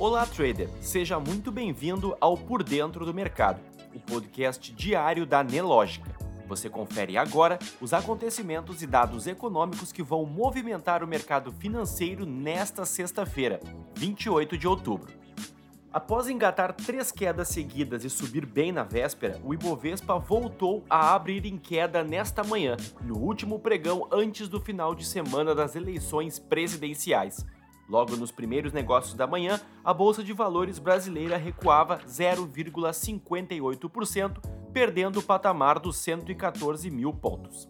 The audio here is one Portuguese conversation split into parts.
Olá, trader! Seja muito bem-vindo ao Por Dentro do Mercado, o podcast diário da Nelógica. Você confere agora os acontecimentos e dados econômicos que vão movimentar o mercado financeiro nesta sexta-feira, 28 de outubro. Após engatar três quedas seguidas e subir bem na véspera, o Ibovespa voltou a abrir em queda nesta manhã, no último pregão antes do final de semana das eleições presidenciais. Logo nos primeiros negócios da manhã, a Bolsa de Valores brasileira recuava 0,58%, perdendo o patamar dos 114 mil pontos.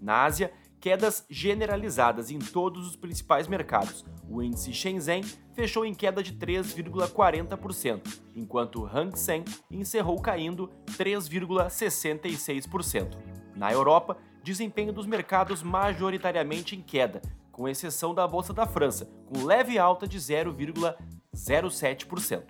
Na Ásia, quedas generalizadas em todos os principais mercados. O índice Shenzhen fechou em queda de 3,40%, enquanto o Hang Seng encerrou caindo 3,66%. Na Europa, desempenho dos mercados majoritariamente em queda, com exceção da Bolsa da França, com leve alta de 0,07%.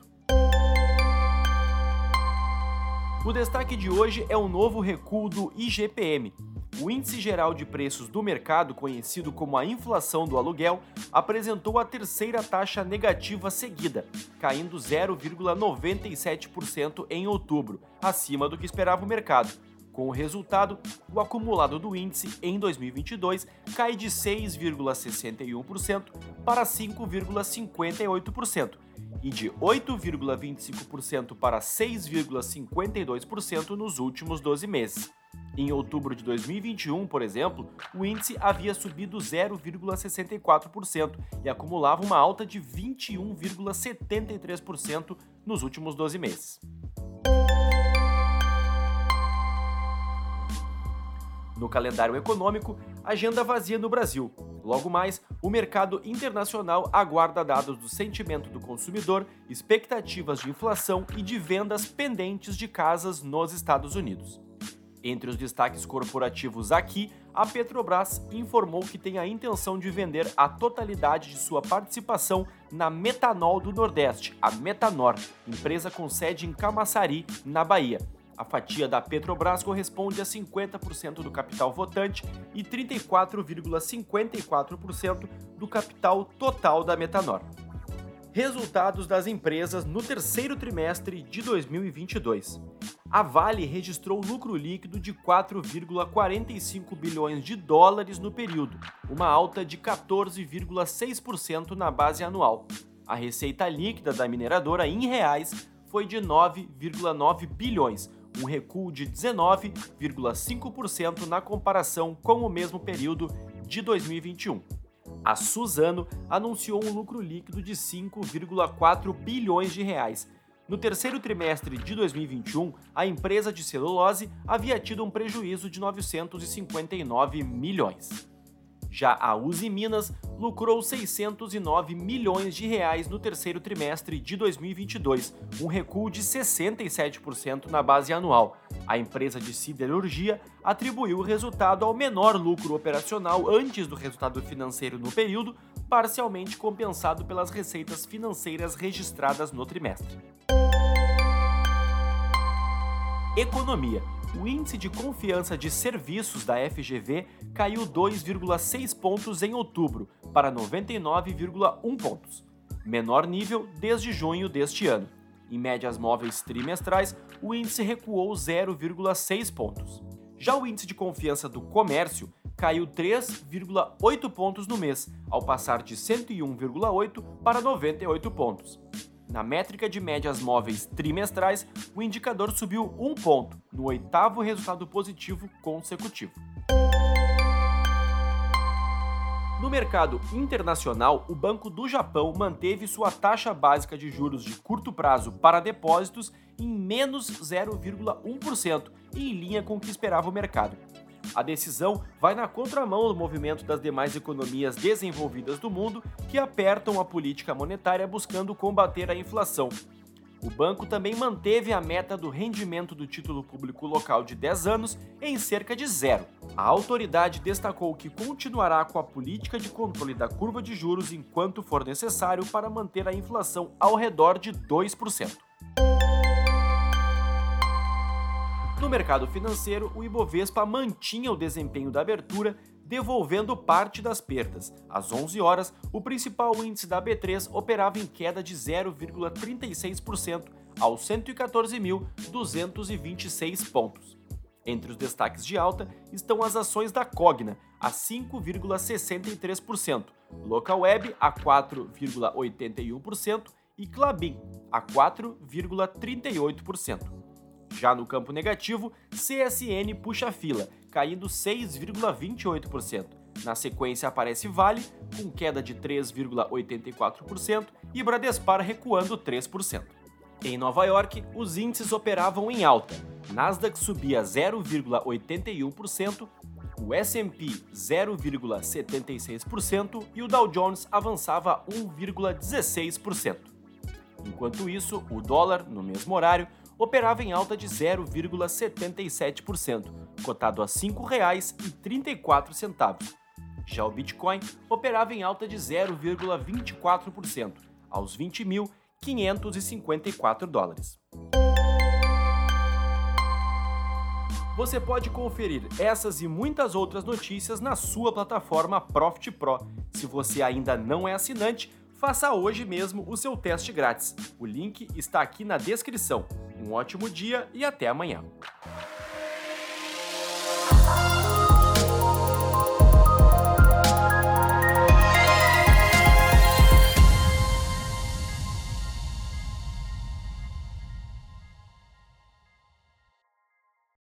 O destaque de hoje é o novo recuo do IGPM. O Índice Geral de Preços do Mercado, conhecido como a inflação do aluguel, apresentou a terceira taxa negativa seguida, caindo 0,97% em outubro, acima do que esperava o mercado com o resultado, o acumulado do índice em 2022 cai de 6,61% para 5,58% e de 8,25% para 6,52% nos últimos 12 meses. Em outubro de 2021, por exemplo, o índice havia subido 0,64% e acumulava uma alta de 21,73% nos últimos 12 meses. No calendário econômico, agenda vazia no Brasil. Logo mais, o mercado internacional aguarda dados do sentimento do consumidor, expectativas de inflação e de vendas pendentes de casas nos Estados Unidos. Entre os destaques corporativos aqui, a Petrobras informou que tem a intenção de vender a totalidade de sua participação na Metanol do Nordeste, a Metanor, empresa com sede em Camaçari, na Bahia, a fatia da Petrobras corresponde a 50% do capital votante e 34,54% do capital total da Metanor. Resultados das empresas no terceiro trimestre de 2022. A Vale registrou lucro líquido de 4,45 bilhões de dólares no período, uma alta de 14,6% na base anual. A receita líquida da mineradora em reais foi de 9,9 bilhões, um recuo de 19,5% na comparação com o mesmo período de 2021. A Suzano anunciou um lucro líquido de 5,4 bilhões de reais. No terceiro trimestre de 2021, a empresa de celulose havia tido um prejuízo de 959 milhões. Já a Uzi Minas lucrou 609 milhões de reais no terceiro trimestre de 2022, um recuo de 67% na base anual. A empresa de siderurgia atribuiu o resultado ao menor lucro operacional antes do resultado financeiro no período, parcialmente compensado pelas receitas financeiras registradas no trimestre. Economia o índice de confiança de serviços da FGV caiu 2,6 pontos em outubro, para 99,1 pontos, menor nível desde junho deste ano. Em médias móveis trimestrais, o índice recuou 0,6 pontos. Já o índice de confiança do comércio caiu 3,8 pontos no mês, ao passar de 101,8 para 98 pontos. Na métrica de médias móveis trimestrais, o indicador subiu um ponto, no oitavo resultado positivo consecutivo. No mercado internacional, o Banco do Japão manteve sua taxa básica de juros de curto prazo para depósitos em menos 0,1%, em linha com o que esperava o mercado. A decisão vai na contramão do movimento das demais economias desenvolvidas do mundo que apertam a política monetária buscando combater a inflação. O banco também manteve a meta do rendimento do título público local de 10 anos em cerca de zero. A autoridade destacou que continuará com a política de controle da curva de juros enquanto for necessário para manter a inflação ao redor de 2%. Mercado financeiro, o Ibovespa mantinha o desempenho da abertura devolvendo parte das perdas. Às 11 horas, o principal índice da B3 operava em queda de 0,36% aos 114.226 pontos. Entre os destaques de alta estão as ações da Cogna, a 5,63%, Localweb a 4,81% e Clabin a 4,38%. Já no campo negativo, CSN puxa a fila, caindo 6,28%. Na sequência aparece Vale, com queda de 3,84%, e Bradespar recuando 3%. Em Nova York, os índices operavam em alta. Nasdaq subia 0,81%, o S&P 0,76% e o Dow Jones avançava 1,16%. Enquanto isso, o dólar, no mesmo horário, operava em alta de 0,77%, cotado a R$ 5,34. Já o Bitcoin operava em alta de 0,24%, aos 20.554 dólares. Você pode conferir essas e muitas outras notícias na sua plataforma Profit Pro. Se você ainda não é assinante, faça hoje mesmo o seu teste grátis. O link está aqui na descrição. Um ótimo dia e até amanhã.